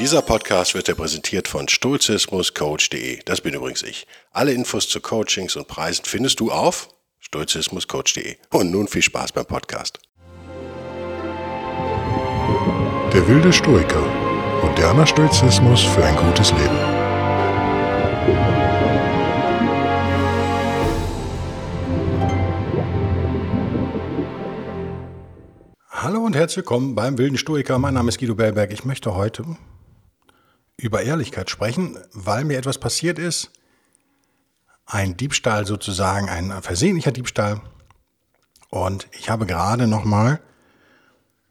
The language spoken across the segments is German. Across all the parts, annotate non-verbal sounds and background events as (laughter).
Dieser Podcast wird dir präsentiert von stoizismuscoach.de. Das bin übrigens ich. Alle Infos zu Coachings und Preisen findest du auf stoizismuscoach.de. Und nun viel Spaß beim Podcast. Der wilde Stoiker. Moderner Stoizismus für ein gutes Leben. Hallo und herzlich willkommen beim Wilden Stoiker. Mein Name ist Guido Bellberg. Ich möchte heute über Ehrlichkeit sprechen, weil mir etwas passiert ist. Ein Diebstahl sozusagen, ein versehentlicher Diebstahl. Und ich habe gerade nochmal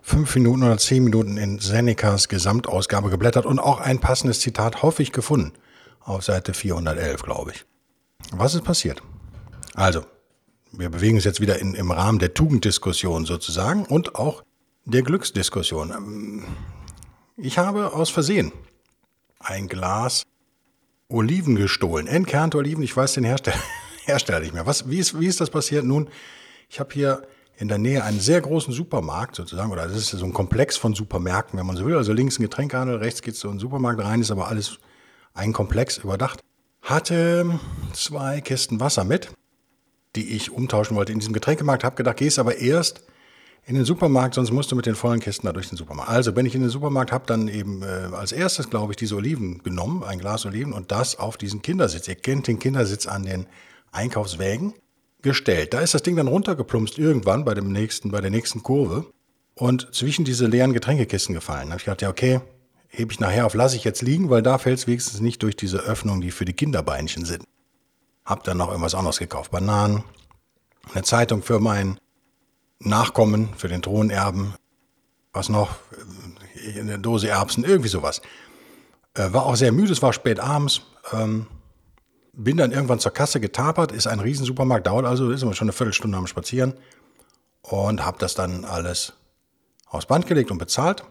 fünf Minuten oder zehn Minuten in Senecas Gesamtausgabe geblättert und auch ein passendes Zitat hoffe ich gefunden. Auf Seite 411, glaube ich. Was ist passiert? Also, wir bewegen uns jetzt wieder in, im Rahmen der Tugenddiskussion sozusagen und auch der Glücksdiskussion. Ich habe aus Versehen ein Glas Oliven gestohlen. Entkernte Oliven, ich weiß den Hersteller, (laughs) Hersteller nicht mehr. Was, wie, ist, wie ist das passiert? Nun, ich habe hier in der Nähe einen sehr großen Supermarkt sozusagen, oder das ist so ein Komplex von Supermärkten, wenn man so will. Also links ein Getränkehandel, rechts geht so ein Supermarkt rein, ist aber alles ein Komplex überdacht. Hatte zwei Kisten Wasser mit, die ich umtauschen wollte in diesem Getränkemarkt. Habe gedacht, gehst aber erst in den Supermarkt, sonst musst du mit den vollen Kisten da durch den Supermarkt. Also bin ich in den Supermarkt, habe dann eben äh, als erstes, glaube ich, diese Oliven genommen, ein Glas Oliven und das auf diesen Kindersitz. Ihr kennt den Kindersitz an den Einkaufswägen gestellt. Da ist das Ding dann runtergeplumpst irgendwann bei dem nächsten, bei der nächsten Kurve und zwischen diese leeren Getränkekisten gefallen. Da habe ich gedacht, ja okay, hebe ich nachher auf, lasse ich jetzt liegen, weil da fällt es wenigstens nicht durch diese Öffnung, die für die Kinderbeinchen sind. Hab dann noch irgendwas anderes gekauft, Bananen, eine Zeitung für meinen Nachkommen, für den Thronerben, was noch, eine Dose Erbsen, irgendwie sowas. Äh, war auch sehr müde, es war spät abends. Ähm, bin dann irgendwann zur Kasse getapert, ist ein Riesensupermarkt, dauert also, ist immer schon eine Viertelstunde am Spazieren. Und habe das dann alles aufs Band gelegt und bezahlt.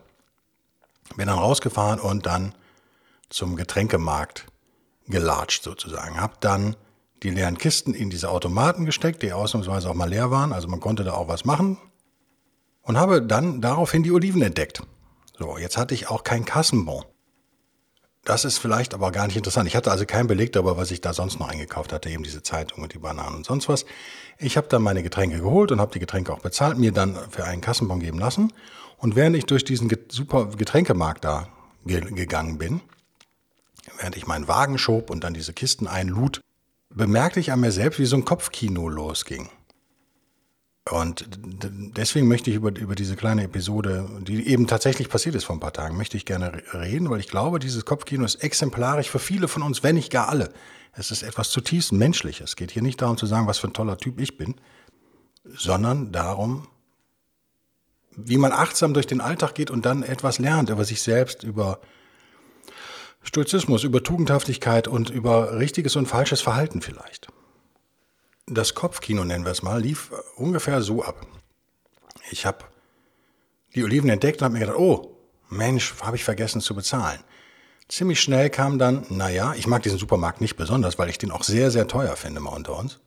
Bin dann rausgefahren und dann zum Getränkemarkt gelatscht sozusagen. Hab dann die leeren Kisten in diese Automaten gesteckt, die ausnahmsweise auch mal leer waren, also man konnte da auch was machen. Und habe dann daraufhin die Oliven entdeckt. So, jetzt hatte ich auch kein Kassenbon. Das ist vielleicht aber gar nicht interessant. Ich hatte also keinen Beleg darüber, was ich da sonst noch eingekauft hatte, eben diese Zeitung und die Bananen und sonst was. Ich habe dann meine Getränke geholt und habe die Getränke auch bezahlt, mir dann für einen Kassenbon geben lassen. Und während ich durch diesen super Getränkemarkt da gegangen bin, während ich meinen Wagen schob und dann diese Kisten einlud, bemerkte ich an mir selbst, wie so ein Kopfkino losging. Und deswegen möchte ich über, über diese kleine Episode, die eben tatsächlich passiert ist vor ein paar Tagen, möchte ich gerne reden, weil ich glaube, dieses Kopfkino ist exemplarisch für viele von uns, wenn nicht gar alle. Es ist etwas zutiefst Menschliches. Es geht hier nicht darum zu sagen, was für ein toller Typ ich bin, sondern darum, wie man achtsam durch den Alltag geht und dann etwas lernt über sich selbst, über Stoizismus, über Tugendhaftigkeit und über richtiges und falsches Verhalten vielleicht. Das Kopfkino, nennen wir es mal, lief ungefähr so ab. Ich habe die Oliven entdeckt und habe mir gedacht, oh, Mensch, habe ich vergessen zu bezahlen. Ziemlich schnell kam dann, naja, ich mag diesen Supermarkt nicht besonders, weil ich den auch sehr, sehr teuer finde, mal unter uns.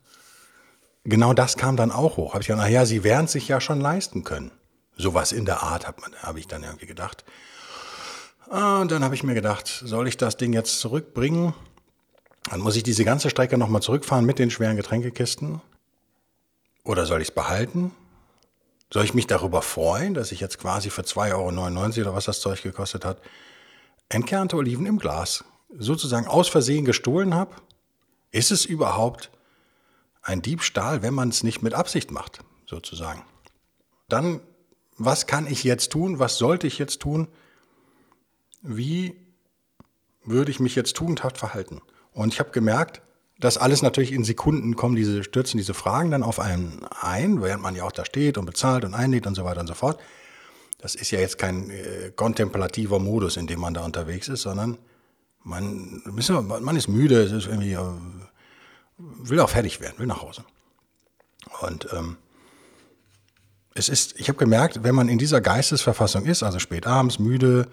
Genau das kam dann auch hoch. Habe ich gedacht, naja, sie werden es sich ja schon leisten können. Sowas in der Art, habe hab ich dann irgendwie gedacht. Und dann habe ich mir gedacht, soll ich das Ding jetzt zurückbringen? Dann muss ich diese ganze Strecke nochmal zurückfahren mit den schweren Getränkekisten. Oder soll ich es behalten? Soll ich mich darüber freuen, dass ich jetzt quasi für 2,99 Euro oder was das Zeug gekostet hat, entkernte Oliven im Glas sozusagen aus Versehen gestohlen habe? Ist es überhaupt ein Diebstahl, wenn man es nicht mit Absicht macht, sozusagen? Dann, was kann ich jetzt tun? Was sollte ich jetzt tun? Wie würde ich mich jetzt tugendhaft verhalten? Und ich habe gemerkt, dass alles natürlich in Sekunden kommen, diese stürzen diese Fragen dann auf einen ein, während man ja auch da steht und bezahlt und einlädt und so weiter und so fort. Das ist ja jetzt kein äh, kontemplativer Modus, in dem man da unterwegs ist, sondern man, man ist müde, es ist irgendwie, äh, will auch fertig werden, will nach Hause. Und ähm, es ist, ich habe gemerkt, wenn man in dieser Geistesverfassung ist, also spät abends, müde,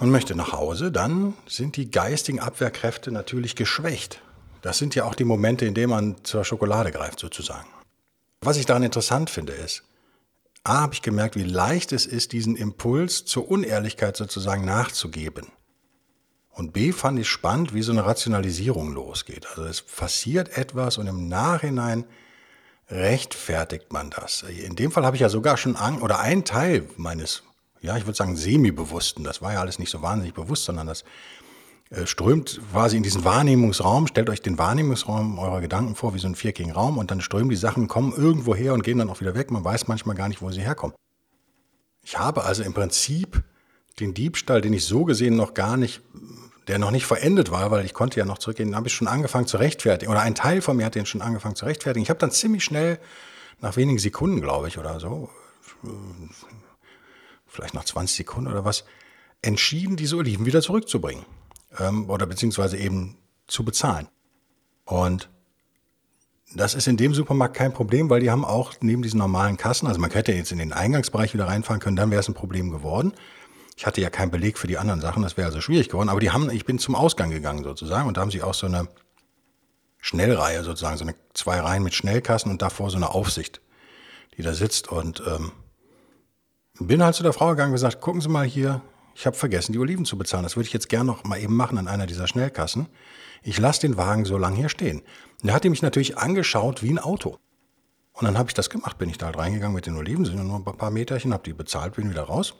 man möchte nach Hause, dann sind die geistigen Abwehrkräfte natürlich geschwächt. Das sind ja auch die Momente, in denen man zur Schokolade greift, sozusagen. Was ich daran interessant finde, ist, A, habe ich gemerkt, wie leicht es ist, diesen Impuls zur Unehrlichkeit sozusagen nachzugeben. Und B, fand ich spannend, wie so eine Rationalisierung losgeht. Also es passiert etwas und im Nachhinein rechtfertigt man das. In dem Fall habe ich ja sogar schon Angst, oder ein Teil meines, ja, ich würde sagen, semi-bewussten, das war ja alles nicht so wahnsinnig bewusst, sondern das äh, strömt quasi in diesen Wahrnehmungsraum, stellt euch den Wahrnehmungsraum eurer Gedanken vor, wie so ein viereckigen Raum, und dann strömen die Sachen, kommen irgendwo her und gehen dann auch wieder weg. Man weiß manchmal gar nicht, wo sie herkommen. Ich habe also im Prinzip den Diebstahl, den ich so gesehen noch gar nicht der noch nicht verendet war, weil ich konnte ja noch zurückgehen, habe ich schon angefangen zu rechtfertigen. Oder ein Teil von mir hat den schon angefangen zu rechtfertigen. Ich habe dann ziemlich schnell, nach wenigen Sekunden, glaube ich, oder so, vielleicht nach 20 Sekunden oder was, entschieden, diese Oliven wieder zurückzubringen. Ähm, oder beziehungsweise eben zu bezahlen. Und das ist in dem Supermarkt kein Problem, weil die haben auch neben diesen normalen Kassen, also man hätte jetzt in den Eingangsbereich wieder reinfahren können, dann wäre es ein Problem geworden. Ich hatte ja keinen Beleg für die anderen Sachen, das wäre also schwierig geworden. Aber die haben, ich bin zum Ausgang gegangen sozusagen und da haben sie auch so eine Schnellreihe sozusagen, so eine zwei Reihen mit Schnellkassen und davor so eine Aufsicht, die da sitzt. Und ähm, bin halt zu der Frau gegangen und gesagt, gucken Sie mal hier, ich habe vergessen, die Oliven zu bezahlen. Das würde ich jetzt gerne noch mal eben machen an einer dieser Schnellkassen. Ich lasse den Wagen so lange hier stehen. Und da hat die mich natürlich angeschaut wie ein Auto. Und dann habe ich das gemacht, bin ich da halt reingegangen mit den Oliven, sind nur ein paar Meterchen, habe die bezahlt, bin wieder raus.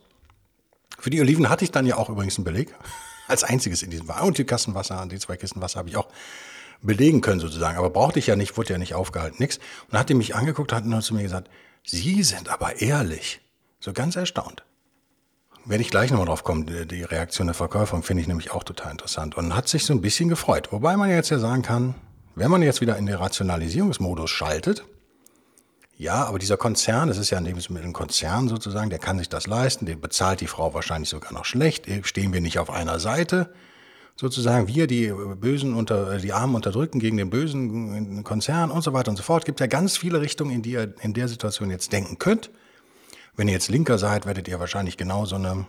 Für die Oliven hatte ich dann ja auch übrigens einen Beleg. (laughs) Als einziges in diesem Wagen. Und die Kassenwasser, die zwei Kisten Wasser habe ich auch belegen können sozusagen. Aber brauchte ich ja nicht, wurde ja nicht aufgehalten, nichts. Und dann hat die mich angeguckt, hat nur zu mir gesagt, Sie sind aber ehrlich. So ganz erstaunt. Werde ich gleich nochmal drauf kommen. Die Reaktion der Verkäuferin finde ich nämlich auch total interessant. Und hat sich so ein bisschen gefreut. Wobei man jetzt ja sagen kann, wenn man jetzt wieder in den Rationalisierungsmodus schaltet, ja, aber dieser Konzern, das ist ja ein Lebensmittelkonzern sozusagen, der kann sich das leisten, den bezahlt die Frau wahrscheinlich sogar noch schlecht. Stehen wir nicht auf einer Seite, sozusagen wir die Bösen unter, die Armen unterdrücken gegen den bösen Konzern und so weiter und so fort. Gibt ja ganz viele Richtungen, in die ihr in der Situation jetzt denken könnt. Wenn ihr jetzt Linker seid, werdet ihr wahrscheinlich genau so eine,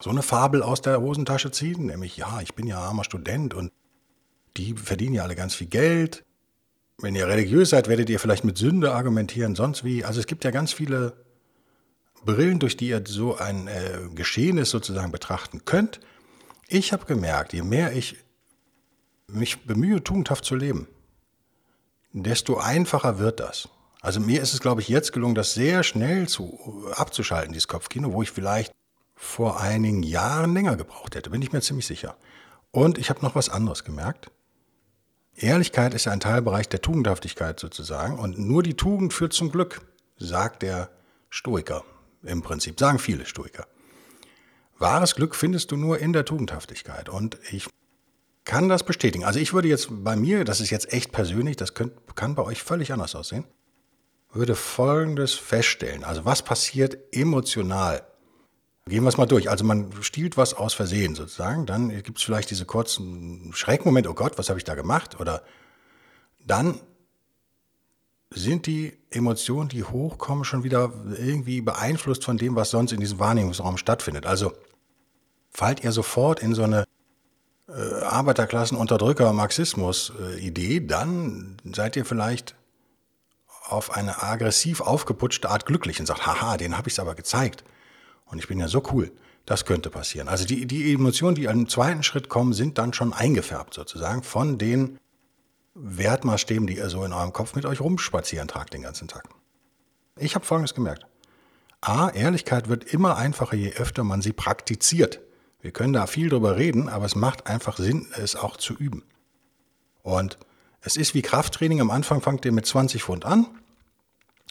so eine Fabel aus der Hosentasche ziehen, nämlich, ja, ich bin ja armer Student und die verdienen ja alle ganz viel Geld wenn ihr religiös seid, werdet ihr vielleicht mit Sünde argumentieren, sonst wie. Also es gibt ja ganz viele Brillen, durch die ihr so ein äh, Geschehnis sozusagen betrachten könnt. Ich habe gemerkt, je mehr ich mich bemühe, tugendhaft zu leben, desto einfacher wird das. Also mir ist es, glaube ich, jetzt gelungen, das sehr schnell zu, abzuschalten, dieses Kopfkino, wo ich vielleicht vor einigen Jahren länger gebraucht hätte, bin ich mir ziemlich sicher. Und ich habe noch was anderes gemerkt. Ehrlichkeit ist ja ein Teilbereich der Tugendhaftigkeit sozusagen und nur die Tugend führt zum Glück, sagt der Stoiker im Prinzip, sagen viele Stoiker. Wahres Glück findest du nur in der Tugendhaftigkeit und ich kann das bestätigen. Also ich würde jetzt bei mir, das ist jetzt echt persönlich, das könnt, kann bei euch völlig anders aussehen, würde Folgendes feststellen. Also was passiert emotional Gehen wir es mal durch. Also man stiehlt was aus Versehen sozusagen, dann gibt es vielleicht diese kurzen Schreckmoment, oh Gott, was habe ich da gemacht? Oder dann sind die Emotionen, die hochkommen, schon wieder irgendwie beeinflusst von dem, was sonst in diesem Wahrnehmungsraum stattfindet. Also fallt ihr sofort in so eine äh, Arbeiterklassen-Unterdrücker-Marxismus-Idee, dann seid ihr vielleicht auf eine aggressiv aufgeputschte Art glücklich und sagt, haha, den habe ich es aber gezeigt. Und ich bin ja so cool. Das könnte passieren. Also die, die Emotionen, die im zweiten Schritt kommen, sind dann schon eingefärbt sozusagen von den Wertmaßstäben, die ihr so in eurem Kopf mit euch rumspazieren tragt den ganzen Tag. Ich habe Folgendes gemerkt. A, Ehrlichkeit wird immer einfacher, je öfter man sie praktiziert. Wir können da viel drüber reden, aber es macht einfach Sinn, es auch zu üben. Und es ist wie Krafttraining. Am Anfang fangt ihr mit 20 Pfund an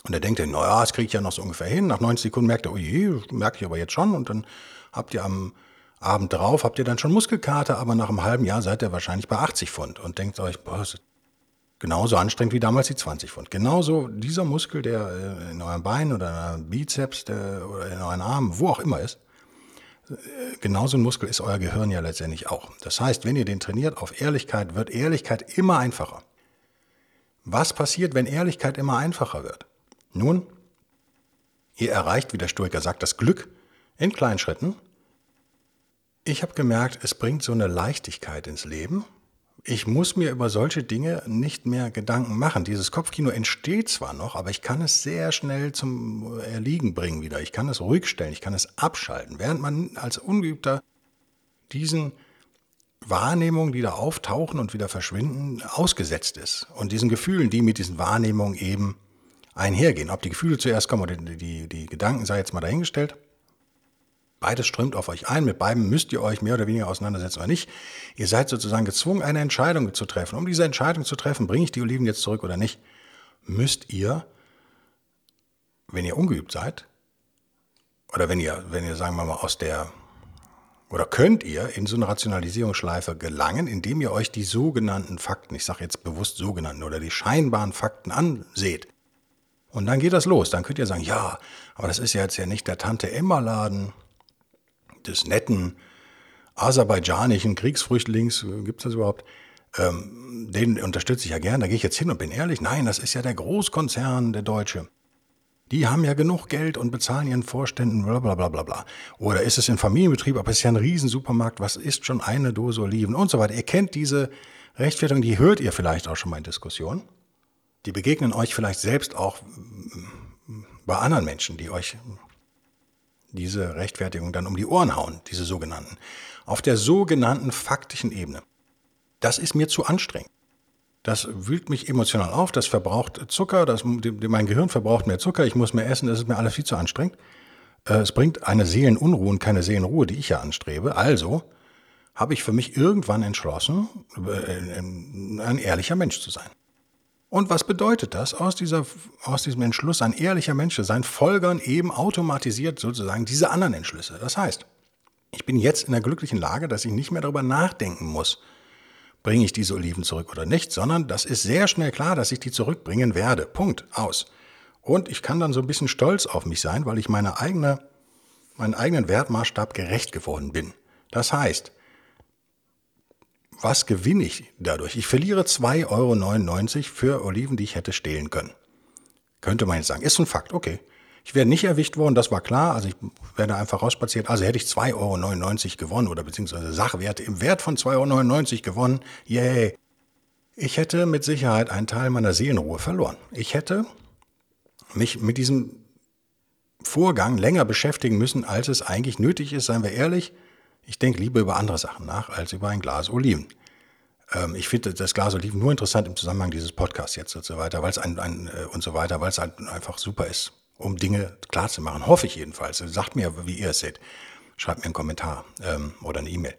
und er denkt, naja, das kriege ich ja noch so ungefähr hin. Nach 90 Sekunden merkt er, oh je, merke ich aber jetzt schon. Und dann habt ihr am Abend drauf, habt ihr dann schon Muskelkater, aber nach einem halben Jahr seid ihr wahrscheinlich bei 80 Pfund und denkt euch, boah, das ist genauso anstrengend wie damals die 20 Pfund. Genauso dieser Muskel, der äh, in eurem Bein oder in eurem Bizeps der, oder in euren Armen, wo auch immer ist, genauso ein Muskel ist euer Gehirn ja letztendlich auch. Das heißt, wenn ihr den trainiert auf Ehrlichkeit, wird Ehrlichkeit immer einfacher. Was passiert, wenn Ehrlichkeit immer einfacher wird? Nun, ihr erreicht, wie der Stoiker sagt, das Glück in kleinen Schritten. Ich habe gemerkt, es bringt so eine Leichtigkeit ins Leben, Ich muss mir über solche Dinge nicht mehr Gedanken machen. Dieses Kopfkino entsteht zwar noch, aber ich kann es sehr schnell zum Erliegen bringen wieder. Ich kann es ruhig stellen, ich kann es abschalten. Während man als Ungeübter diesen Wahrnehmungen, die da auftauchen und wieder verschwinden, ausgesetzt ist. Und diesen Gefühlen, die mit diesen Wahrnehmungen eben einhergehen. Ob die Gefühle zuerst kommen oder die, die, die Gedanken, sei jetzt mal dahingestellt. Beides strömt auf euch ein. Mit beiden müsst ihr euch mehr oder weniger auseinandersetzen oder nicht. Ihr seid sozusagen gezwungen, eine Entscheidung zu treffen. Um diese Entscheidung zu treffen, bringe ich die Oliven jetzt zurück oder nicht, müsst ihr, wenn ihr ungeübt seid, oder wenn ihr, wenn ihr, sagen wir mal, aus der, oder könnt ihr in so eine Rationalisierungsschleife gelangen, indem ihr euch die sogenannten Fakten, ich sage jetzt bewusst sogenannten, oder die scheinbaren Fakten anseht. Und dann geht das los. Dann könnt ihr sagen, ja, aber das ist ja jetzt ja nicht der Tante Emma Laden des netten aserbaidschanischen Kriegsflüchtlings, gibt es das überhaupt? Ähm, den unterstütze ich ja gern, da gehe ich jetzt hin und bin ehrlich, nein, das ist ja der Großkonzern, der Deutsche. Die haben ja genug Geld und bezahlen ihren Vorständen, bla bla bla bla bla. Oder ist es ein Familienbetrieb, aber es ist ja ein Riesensupermarkt, was ist schon eine Dose Oliven und so weiter. Ihr kennt diese Rechtfertigung, die hört ihr vielleicht auch schon mal in Diskussionen. Die begegnen euch vielleicht selbst auch bei anderen Menschen, die euch diese Rechtfertigung dann um die Ohren hauen, diese sogenannten, auf der sogenannten faktischen Ebene. Das ist mir zu anstrengend. Das wühlt mich emotional auf, das verbraucht Zucker, das, mein Gehirn verbraucht mehr Zucker, ich muss mehr essen, das ist mir alles viel zu anstrengend. Äh, es bringt eine Seelenunruhe und keine Seelenruhe, die ich ja anstrebe. Also habe ich für mich irgendwann entschlossen, äh, ein ehrlicher Mensch zu sein. Und was bedeutet das? Aus, dieser, aus diesem Entschluss, ein ehrlicher Mensch zu sein, folgern eben automatisiert sozusagen diese anderen Entschlüsse. Das heißt, ich bin jetzt in der glücklichen Lage, dass ich nicht mehr darüber nachdenken muss, bringe ich diese Oliven zurück oder nicht, sondern das ist sehr schnell klar, dass ich die zurückbringen werde. Punkt. Aus. Und ich kann dann so ein bisschen stolz auf mich sein, weil ich meine eigene, meinen eigenen Wertmaßstab gerecht geworden bin. Das heißt, was gewinne ich dadurch? Ich verliere 2,99 Euro für Oliven, die ich hätte stehlen können. Könnte man jetzt sagen. Ist ein Fakt, okay. Ich wäre nicht erwischt worden, das war klar. Also ich wäre einfach rausspaziert. Also hätte ich 2,99 Euro gewonnen oder beziehungsweise Sachwerte im Wert von 2,99 Euro gewonnen. Yay. Ich hätte mit Sicherheit einen Teil meiner Seelenruhe verloren. Ich hätte mich mit diesem Vorgang länger beschäftigen müssen, als es eigentlich nötig ist, seien wir ehrlich. Ich denke lieber über andere Sachen nach als über ein Glas Oliven. Ähm, ich finde das Glas Oliven nur interessant im Zusammenhang dieses Podcasts jetzt und so weiter, weil es ein, ein äh, und so weiter, weil es halt einfach super ist, um Dinge klar zu machen. Hoffe ich jedenfalls. Sagt mir, wie ihr es seht. Schreibt mir einen Kommentar ähm, oder eine E-Mail.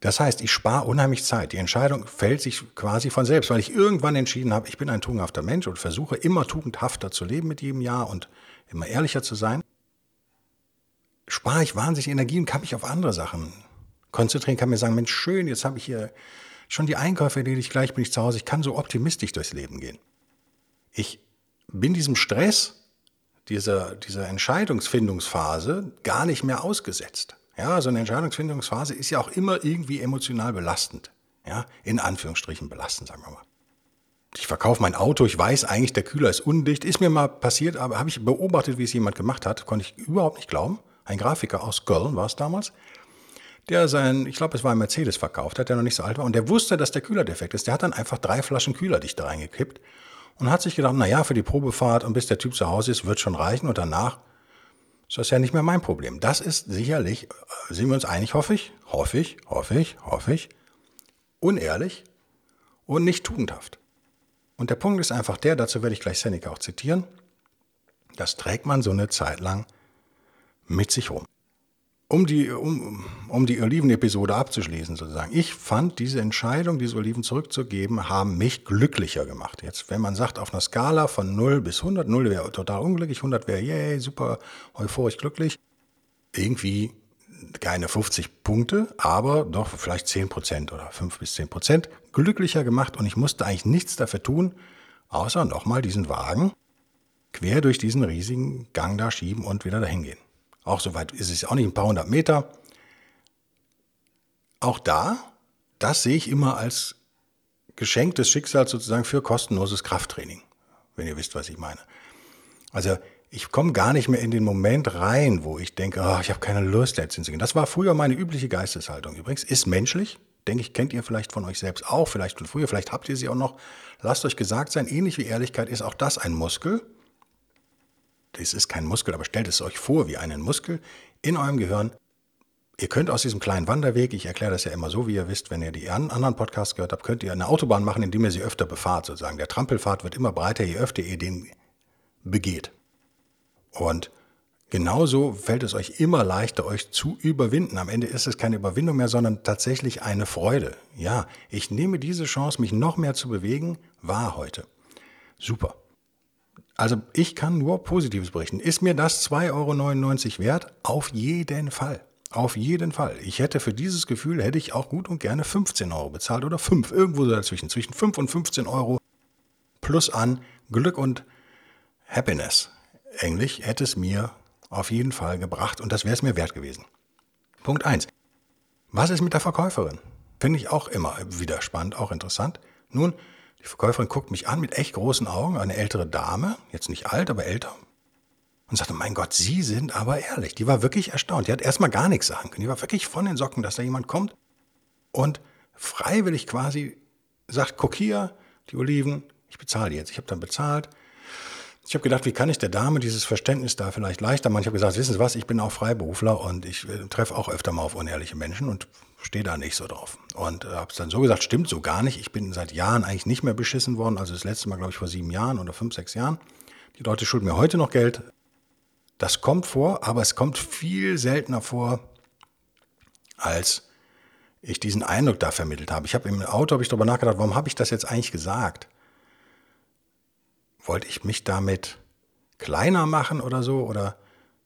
Das heißt, ich spare unheimlich Zeit. Die Entscheidung fällt sich quasi von selbst, weil ich irgendwann entschieden habe, ich bin ein tugendhafter Mensch und versuche immer tugendhafter zu leben mit jedem Jahr und immer ehrlicher zu sein spare ich wahnsinnig Energie und kann mich auf andere Sachen konzentrieren, kann mir sagen, Mensch, schön, jetzt habe ich hier schon die Einkäufe erledigt, gleich bin ich zu Hause, ich kann so optimistisch durchs Leben gehen. Ich bin diesem Stress, dieser, dieser Entscheidungsfindungsphase gar nicht mehr ausgesetzt. Ja, so eine Entscheidungsfindungsphase ist ja auch immer irgendwie emotional belastend. Ja, in Anführungsstrichen belastend, sagen wir mal. Ich verkaufe mein Auto, ich weiß eigentlich, der Kühler ist undicht. Ist mir mal passiert, aber habe ich beobachtet, wie es jemand gemacht hat, konnte ich überhaupt nicht glauben ein Grafiker aus Köln war es damals, der sein, ich glaube, es war ein Mercedes verkauft hat, der noch nicht so alt war, und der wusste, dass der Kühler defekt ist. Der hat dann einfach drei Flaschen Kühlerdichter reingekippt und hat sich gedacht, naja, für die Probefahrt und bis der Typ zu Hause ist, wird schon reichen und danach ist das ja nicht mehr mein Problem. Das ist sicherlich, äh, sind wir uns einig, hoffe ich, hoffe ich, hoffe ich, hoffe ich, unehrlich und nicht tugendhaft. Und der Punkt ist einfach der, dazu werde ich gleich Seneca auch zitieren, das trägt man so eine Zeit lang mit sich rum. Um die, um, um die Oliven-Episode abzuschließen, sozusagen. Ich fand diese Entscheidung, diese Oliven zurückzugeben, haben mich glücklicher gemacht. Jetzt, wenn man sagt, auf einer Skala von 0 bis 100, 0 wäre total unglücklich, 100 wäre, yay, super, euphorisch glücklich. Irgendwie keine 50 Punkte, aber doch vielleicht 10 Prozent oder 5 bis 10 Prozent glücklicher gemacht und ich musste eigentlich nichts dafür tun, außer nochmal diesen Wagen quer durch diesen riesigen Gang da schieben und wieder dahin gehen. Auch so weit ist es auch nicht, ein paar hundert Meter. Auch da, das sehe ich immer als Geschenk des Schicksals sozusagen für kostenloses Krafttraining, wenn ihr wisst, was ich meine. Also ich komme gar nicht mehr in den Moment rein, wo ich denke, oh, ich habe keine Lust, jetzt hinzugehen. Das war früher meine übliche Geisteshaltung übrigens. Ist menschlich, denke ich, kennt ihr vielleicht von euch selbst auch, vielleicht von früher, vielleicht habt ihr sie auch noch. Lasst euch gesagt sein, ähnlich wie Ehrlichkeit ist auch das ein Muskel. Das ist kein Muskel, aber stellt es euch vor wie einen Muskel in eurem Gehirn. Ihr könnt aus diesem kleinen Wanderweg, ich erkläre das ja immer so, wie ihr wisst, wenn ihr die anderen Podcasts gehört habt, könnt ihr eine Autobahn machen, indem ihr sie öfter befahrt, sozusagen. Der Trampelpfad wird immer breiter, je öfter ihr den begeht. Und genauso fällt es euch immer leichter, euch zu überwinden. Am Ende ist es keine Überwindung mehr, sondern tatsächlich eine Freude. Ja, ich nehme diese Chance, mich noch mehr zu bewegen, wahr heute. Super. Also ich kann nur Positives berichten. Ist mir das 2,99 Euro wert? Auf jeden Fall. Auf jeden Fall. Ich hätte für dieses Gefühl, hätte ich auch gut und gerne 15 Euro bezahlt oder 5, irgendwo so dazwischen. Zwischen 5 und 15 Euro plus an Glück und Happiness. Englisch hätte es mir auf jeden Fall gebracht und das wäre es mir wert gewesen. Punkt 1. Was ist mit der Verkäuferin? Finde ich auch immer wieder spannend, auch interessant. Nun, die Verkäuferin guckt mich an mit echt großen Augen, eine ältere Dame, jetzt nicht alt, aber älter, und sagte, mein Gott, Sie sind aber ehrlich. Die war wirklich erstaunt. Die hat erstmal gar nichts sagen können. Die war wirklich von den Socken, dass da jemand kommt und freiwillig quasi sagt, guck hier, die Oliven, ich bezahle jetzt. Ich habe dann bezahlt. Ich habe gedacht, wie kann ich der Dame dieses Verständnis da vielleicht leichter machen? Ich habe gesagt, wissen Sie was, ich bin auch Freiberufler und ich äh, treffe auch öfter mal auf unehrliche Menschen und stehe da nicht so drauf. Und äh, habe es dann so gesagt, stimmt so gar nicht. Ich bin seit Jahren eigentlich nicht mehr beschissen worden. Also das letzte Mal, glaube ich, vor sieben Jahren oder fünf, sechs Jahren. Die Leute schulden mir heute noch Geld. Das kommt vor, aber es kommt viel seltener vor, als ich diesen Eindruck da vermittelt habe. Ich habe im Auto habe ich darüber nachgedacht, warum habe ich das jetzt eigentlich gesagt? Wollte ich mich damit kleiner machen oder so? Oder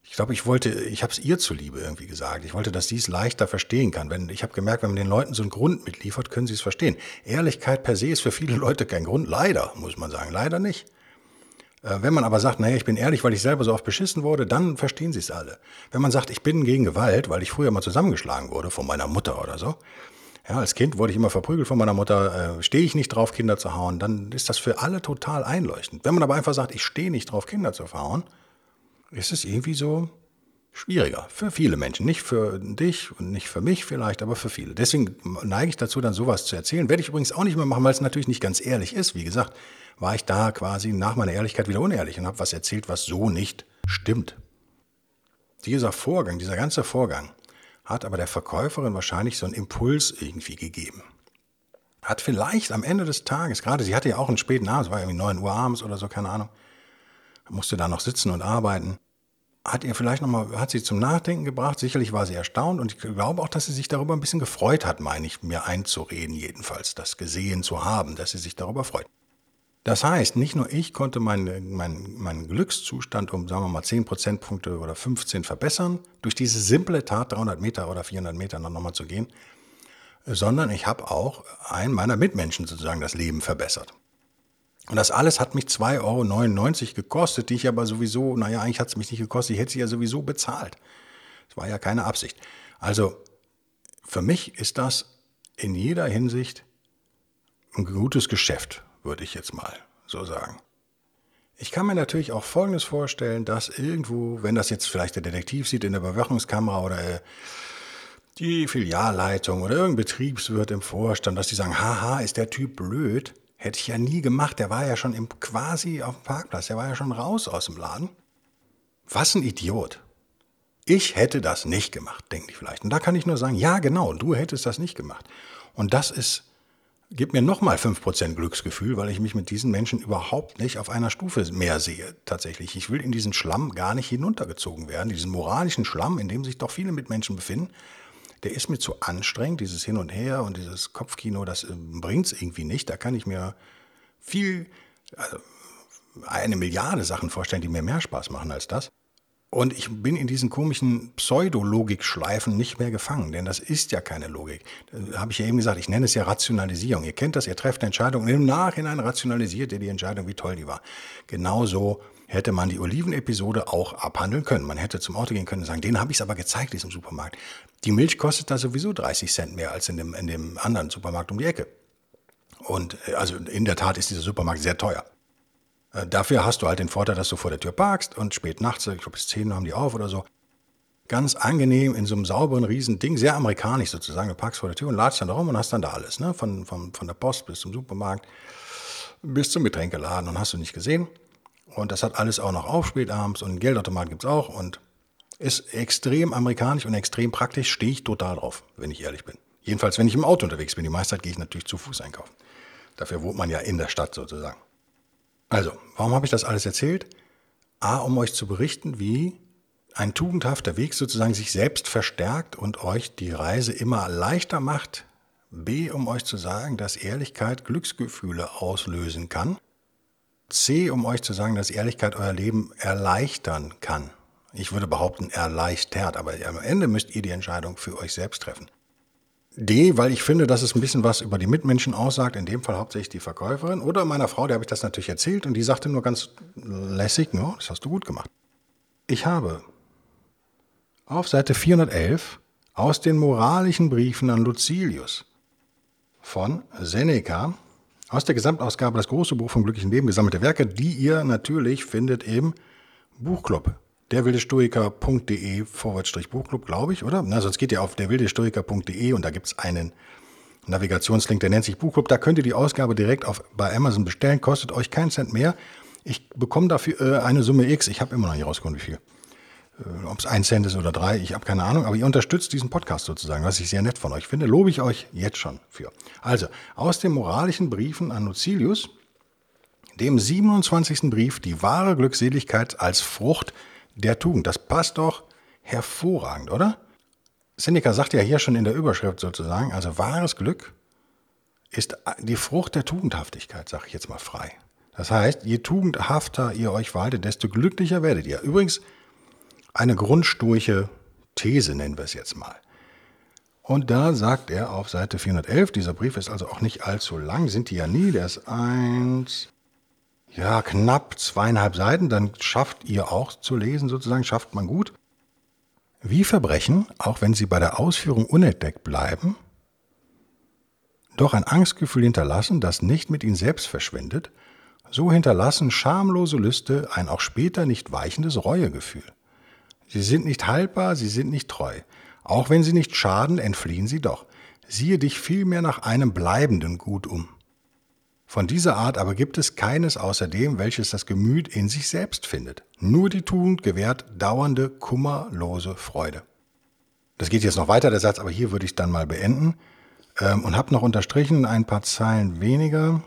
ich glaube, ich wollte, ich habe es ihr zuliebe irgendwie gesagt. Ich wollte, dass sie es leichter verstehen kann. Wenn, ich habe gemerkt, wenn man den Leuten so einen Grund mitliefert, können sie es verstehen. Ehrlichkeit per se ist für viele (laughs) Leute kein Grund. Leider, muss man sagen. Leider nicht. Äh, wenn man aber sagt, naja, ich bin ehrlich, weil ich selber so oft beschissen wurde, dann verstehen sie es alle. Wenn man sagt, ich bin gegen Gewalt, weil ich früher mal zusammengeschlagen wurde von meiner Mutter oder so, ja, als Kind wurde ich immer verprügelt von meiner Mutter, äh, stehe ich nicht drauf, Kinder zu hauen, dann ist das für alle total einleuchtend. Wenn man aber einfach sagt, ich stehe nicht drauf, Kinder zu hauen, ist es irgendwie so schwieriger für viele Menschen. Nicht für dich und nicht für mich vielleicht, aber für viele. Deswegen neige ich dazu, dann sowas zu erzählen. Werde ich übrigens auch nicht mehr machen, weil es natürlich nicht ganz ehrlich ist. Wie gesagt, war ich da quasi nach meiner Ehrlichkeit wieder unehrlich und habe was erzählt, was so nicht stimmt. Dieser Vorgang, dieser ganze Vorgang hat aber der Verkäuferin wahrscheinlich so einen Impuls irgendwie gegeben. Hat vielleicht am Ende des Tages, gerade sie hatte ja auch einen späten Abend, es war irgendwie 9 Uhr abends oder so, keine Ahnung, musste da noch sitzen und arbeiten, hat ihr vielleicht nochmal, hat sie zum Nachdenken gebracht. Sicherlich war sie erstaunt und ich glaube auch, dass sie sich darüber ein bisschen gefreut hat, meine ich, mir einzureden, jedenfalls, das gesehen zu haben, dass sie sich darüber freut. Das heißt, nicht nur ich konnte meinen mein, mein Glückszustand um, sagen wir mal, 10 Prozentpunkte oder 15 verbessern, durch diese simple Tat, 300 Meter oder 400 Meter noch nochmal zu gehen, sondern ich habe auch einen meiner Mitmenschen sozusagen das Leben verbessert. Und das alles hat mich 2,99 Euro gekostet, die ich aber sowieso, naja, eigentlich hat es mich nicht gekostet, ich hätte sie ja sowieso bezahlt. Das war ja keine Absicht. Also, für mich ist das in jeder Hinsicht ein gutes Geschäft würde ich jetzt mal so sagen. Ich kann mir natürlich auch Folgendes vorstellen, dass irgendwo, wenn das jetzt vielleicht der Detektiv sieht in der Überwachungskamera oder äh, die Filialleitung oder irgendein Betriebswirt im Vorstand, dass die sagen, haha, ist der Typ blöd, hätte ich ja nie gemacht, der war ja schon im, quasi auf dem Parkplatz, der war ja schon raus aus dem Laden. Was ein Idiot. Ich hätte das nicht gemacht, denken die vielleicht. Und da kann ich nur sagen, ja genau, du hättest das nicht gemacht. Und das ist gibt mir nochmal 5% Glücksgefühl, weil ich mich mit diesen Menschen überhaupt nicht auf einer Stufe mehr sehe. Tatsächlich. Ich will in diesen Schlamm gar nicht hinuntergezogen werden. Diesen moralischen Schlamm, in dem sich doch viele Mitmenschen befinden, der ist mir zu anstrengend. Dieses Hin und Her und dieses Kopfkino, das äh, bringt es irgendwie nicht. Da kann ich mir viel, also eine Milliarde Sachen vorstellen, die mir mehr Spaß machen als das. Und ich bin in diesen komischen Pseudologik-Schleifen nicht mehr gefangen, denn das ist ja keine Logik. Da habe ich ja eben gesagt, ich nenne es ja Rationalisierung. Ihr kennt das, ihr trefft eine Entscheidung und im Nachhinein rationalisiert ihr die Entscheidung, wie toll die war. Genauso hätte man die Oliven-Episode auch abhandeln können. Man hätte zum Auto gehen können und sagen, den habe ich es aber gezeigt, diesem Supermarkt. Die Milch kostet da sowieso 30 Cent mehr als in dem, in dem anderen Supermarkt um die Ecke. Und äh, also in der Tat ist dieser Supermarkt sehr teuer. Äh, dafür hast du halt den Vorteil, dass du vor der Tür parkst und spät nachts, ich glaube bis 10 haben die auf oder so. ganz angenehm in so einem sauberen Riesending, sehr amerikanisch sozusagen. Du parkst vor der Tür und ladst dann da rum und hast dann da alles, ne? Von, von, von der Post bis zum Supermarkt, bis zum Getränkeladen und hast du nicht gesehen. Und das hat alles auch noch auf spät abends und ein Geldautomat gibt's auch und ist extrem amerikanisch und extrem praktisch, stehe ich total drauf, wenn ich ehrlich bin. Jedenfalls, wenn ich im Auto unterwegs bin. Die meiste Zeit gehe ich natürlich zu Fuß einkaufen. Dafür wohnt man ja in der Stadt sozusagen. Also, warum habe ich das alles erzählt? A, um euch zu berichten, wie ein tugendhafter Weg sozusagen sich selbst verstärkt und euch die Reise immer leichter macht. B, um euch zu sagen, dass Ehrlichkeit Glücksgefühle auslösen kann. C, um euch zu sagen, dass Ehrlichkeit euer Leben erleichtern kann. Ich würde behaupten, erleichtert, aber am Ende müsst ihr die Entscheidung für euch selbst treffen. D, weil ich finde, dass es ein bisschen was über die Mitmenschen aussagt, in dem Fall hauptsächlich die Verkäuferin oder meiner Frau, der habe ich das natürlich erzählt und die sagte nur ganz lässig, ja, das hast du gut gemacht. Ich habe auf Seite 411 aus den moralischen Briefen an Lucilius von Seneca aus der Gesamtausgabe Das große Buch vom glücklichen Leben gesammelte Werke, die ihr natürlich findet im Buchclub derwildestoiker.de vorwärtsstrich Buchclub, glaube ich, oder? Na, sonst geht ihr auf derwildestoiker.de und da gibt es einen Navigationslink, der nennt sich Buchclub. Da könnt ihr die Ausgabe direkt auf, bei Amazon bestellen, kostet euch keinen Cent mehr. Ich bekomme dafür äh, eine Summe X. Ich habe immer noch nicht rausgefunden, wie viel. Äh, Ob es ein Cent ist oder drei, ich habe keine Ahnung, aber ihr unterstützt diesen Podcast sozusagen, was ich sehr nett von euch finde. Lobe ich euch jetzt schon für. Also, aus den moralischen Briefen an Lucilius, dem 27. Brief, die wahre Glückseligkeit als Frucht der Tugend. Das passt doch hervorragend, oder? Seneca sagt ja hier schon in der Überschrift sozusagen, also wahres Glück ist die Frucht der Tugendhaftigkeit, sage ich jetzt mal frei. Das heißt, je tugendhafter ihr euch verhaltet, desto glücklicher werdet ihr. Übrigens eine grundsturche These, nennen wir es jetzt mal. Und da sagt er auf Seite 411, dieser Brief ist also auch nicht allzu lang, sind die ja nie, der ist eins, ja, knapp zweieinhalb Seiten, dann schafft ihr auch zu lesen, sozusagen, schafft man gut. Wie Verbrechen, auch wenn sie bei der Ausführung unentdeckt bleiben, doch ein Angstgefühl hinterlassen, das nicht mit ihnen selbst verschwindet, so hinterlassen schamlose Lüste ein auch später nicht weichendes Reuegefühl. Sie sind nicht haltbar, sie sind nicht treu. Auch wenn sie nicht schaden, entfliehen sie doch. Siehe dich vielmehr nach einem bleibenden Gut um. Von dieser Art aber gibt es keines außer dem, welches das Gemüt in sich selbst findet. Nur die Tugend gewährt dauernde, kummerlose Freude. Das geht jetzt noch weiter, der Satz, aber hier würde ich dann mal beenden ähm, und habe noch unterstrichen ein paar Zeilen weniger.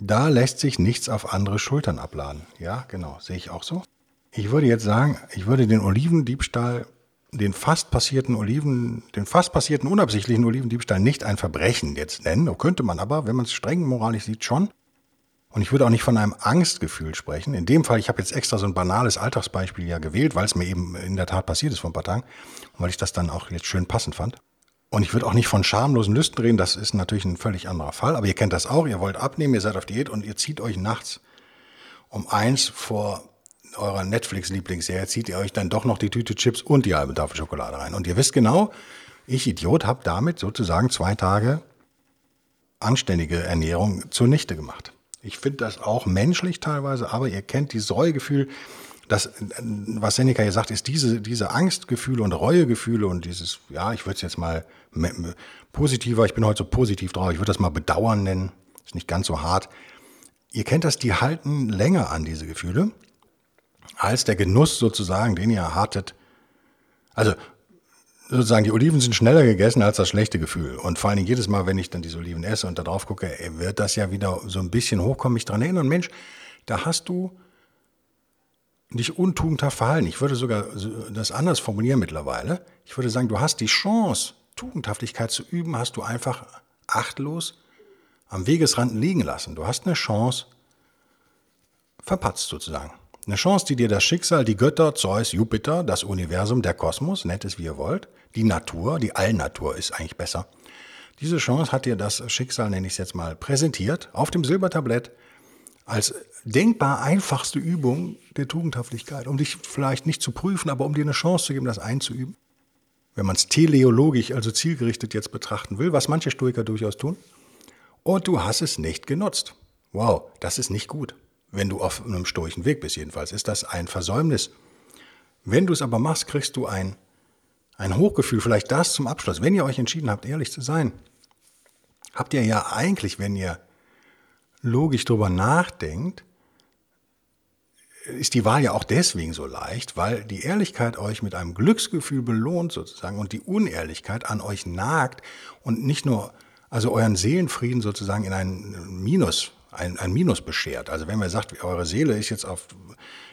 Da lässt sich nichts auf andere Schultern abladen. Ja, genau, sehe ich auch so. Ich würde jetzt sagen, ich würde den Olivendiebstahl den fast passierten Oliven, den fast passierten unabsichtlichen Olivendiebstahl nicht ein Verbrechen jetzt nennen. Könnte man aber, wenn man es streng moralisch sieht, schon. Und ich würde auch nicht von einem Angstgefühl sprechen. In dem Fall, ich habe jetzt extra so ein banales Alltagsbeispiel ja gewählt, weil es mir eben in der Tat passiert ist vor ein paar Tagen und weil ich das dann auch jetzt schön passend fand. Und ich würde auch nicht von schamlosen Lüsten reden, das ist natürlich ein völlig anderer Fall, aber ihr kennt das auch, ihr wollt abnehmen, ihr seid auf Diät und ihr zieht euch nachts um eins vor eurer Netflix-Lieblingsserie zieht ihr euch dann doch noch die Tüte Chips und die halbe Tafel Schokolade rein. Und ihr wisst genau, ich Idiot habe damit sozusagen zwei Tage anständige Ernährung zunichte gemacht. Ich finde das auch menschlich teilweise, aber ihr kennt dieses Reuegefühl, das, was Seneca hier sagt, ist diese, diese Angstgefühle und Reuegefühle und dieses, ja, ich würde es jetzt mal positiver, ich bin heute so positiv drauf, ich würde das mal Bedauern nennen, ist nicht ganz so hart. Ihr kennt das, die halten länger an, diese Gefühle als der Genuss sozusagen, den ihr hattet. Also sozusagen, die Oliven sind schneller gegessen als das schlechte Gefühl. Und vor allen Dingen jedes Mal, wenn ich dann diese Oliven esse und da drauf gucke, wird das ja wieder so ein bisschen hochkommen, mich dran erinnern. Mensch, da hast du dich untugendhaft verhalten. Ich würde sogar das anders formulieren mittlerweile. Ich würde sagen, du hast die Chance, Tugendhaftigkeit zu üben, hast du einfach achtlos am Wegesrand liegen lassen. Du hast eine Chance verpatzt sozusagen. Eine Chance, die dir das Schicksal, die Götter, Zeus, Jupiter, das Universum, der Kosmos, nennt es wie ihr wollt, die Natur, die Allnatur ist eigentlich besser. Diese Chance hat dir das Schicksal, nenne ich es jetzt mal, präsentiert auf dem Silbertablett als denkbar einfachste Übung der Tugendhaftigkeit, um dich vielleicht nicht zu prüfen, aber um dir eine Chance zu geben, das einzuüben. Wenn man es teleologisch, also zielgerichtet jetzt betrachten will, was manche Stoiker durchaus tun. Und du hast es nicht genutzt. Wow, das ist nicht gut wenn du auf einem stoischen Weg bist jedenfalls, ist das ein Versäumnis. Wenn du es aber machst, kriegst du ein, ein Hochgefühl, vielleicht das zum Abschluss. Wenn ihr euch entschieden habt, ehrlich zu sein, habt ihr ja eigentlich, wenn ihr logisch drüber nachdenkt, ist die Wahl ja auch deswegen so leicht, weil die Ehrlichkeit euch mit einem Glücksgefühl belohnt sozusagen und die Unehrlichkeit an euch nagt und nicht nur, also euren Seelenfrieden sozusagen in ein Minus, ein, ein Minus beschert. Also wenn man sagt, eure Seele ist jetzt auf,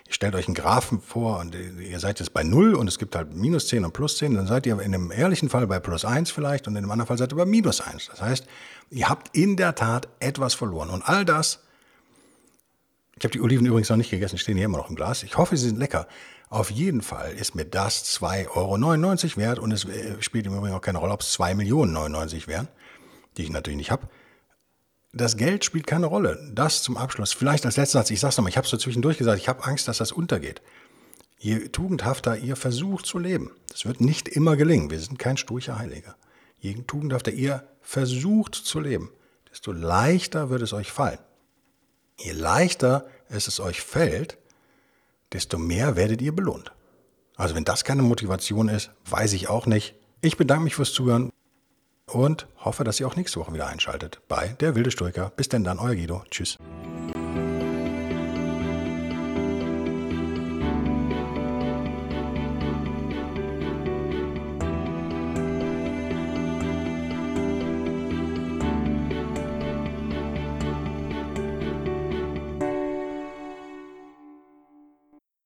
ihr stellt euch einen Graphen vor und ihr seid jetzt bei Null und es gibt halt Minus 10 und Plus 10, dann seid ihr in einem ehrlichen Fall bei Plus 1 vielleicht und in einem anderen Fall seid ihr bei Minus 1. Das heißt, ihr habt in der Tat etwas verloren und all das ich habe die Oliven übrigens noch nicht gegessen, stehen hier immer noch im Glas. Ich hoffe, sie sind lecker. Auf jeden Fall ist mir das 2,99 Euro wert und es äh, spielt im Übrigen auch keine Rolle, ob es 2 Millionen 99 wären, die ich natürlich nicht habe. Das Geld spielt keine Rolle. Das zum Abschluss. Vielleicht als letzter Satz, ich sag's nochmal, ich habe es so zwischendurch gesagt, ich habe Angst, dass das untergeht. Je tugendhafter ihr versucht zu leben, das wird nicht immer gelingen, wir sind kein sturcher Heiliger. Je tugendhafter ihr versucht zu leben, desto leichter wird es euch fallen. Je leichter es, es euch fällt, desto mehr werdet ihr belohnt. Also wenn das keine Motivation ist, weiß ich auch nicht. Ich bedanke mich fürs Zuhören und hoffe, dass ihr auch nächste Woche wieder einschaltet bei Der Wilde Stoiker. Bis denn dann, euer Guido. Tschüss.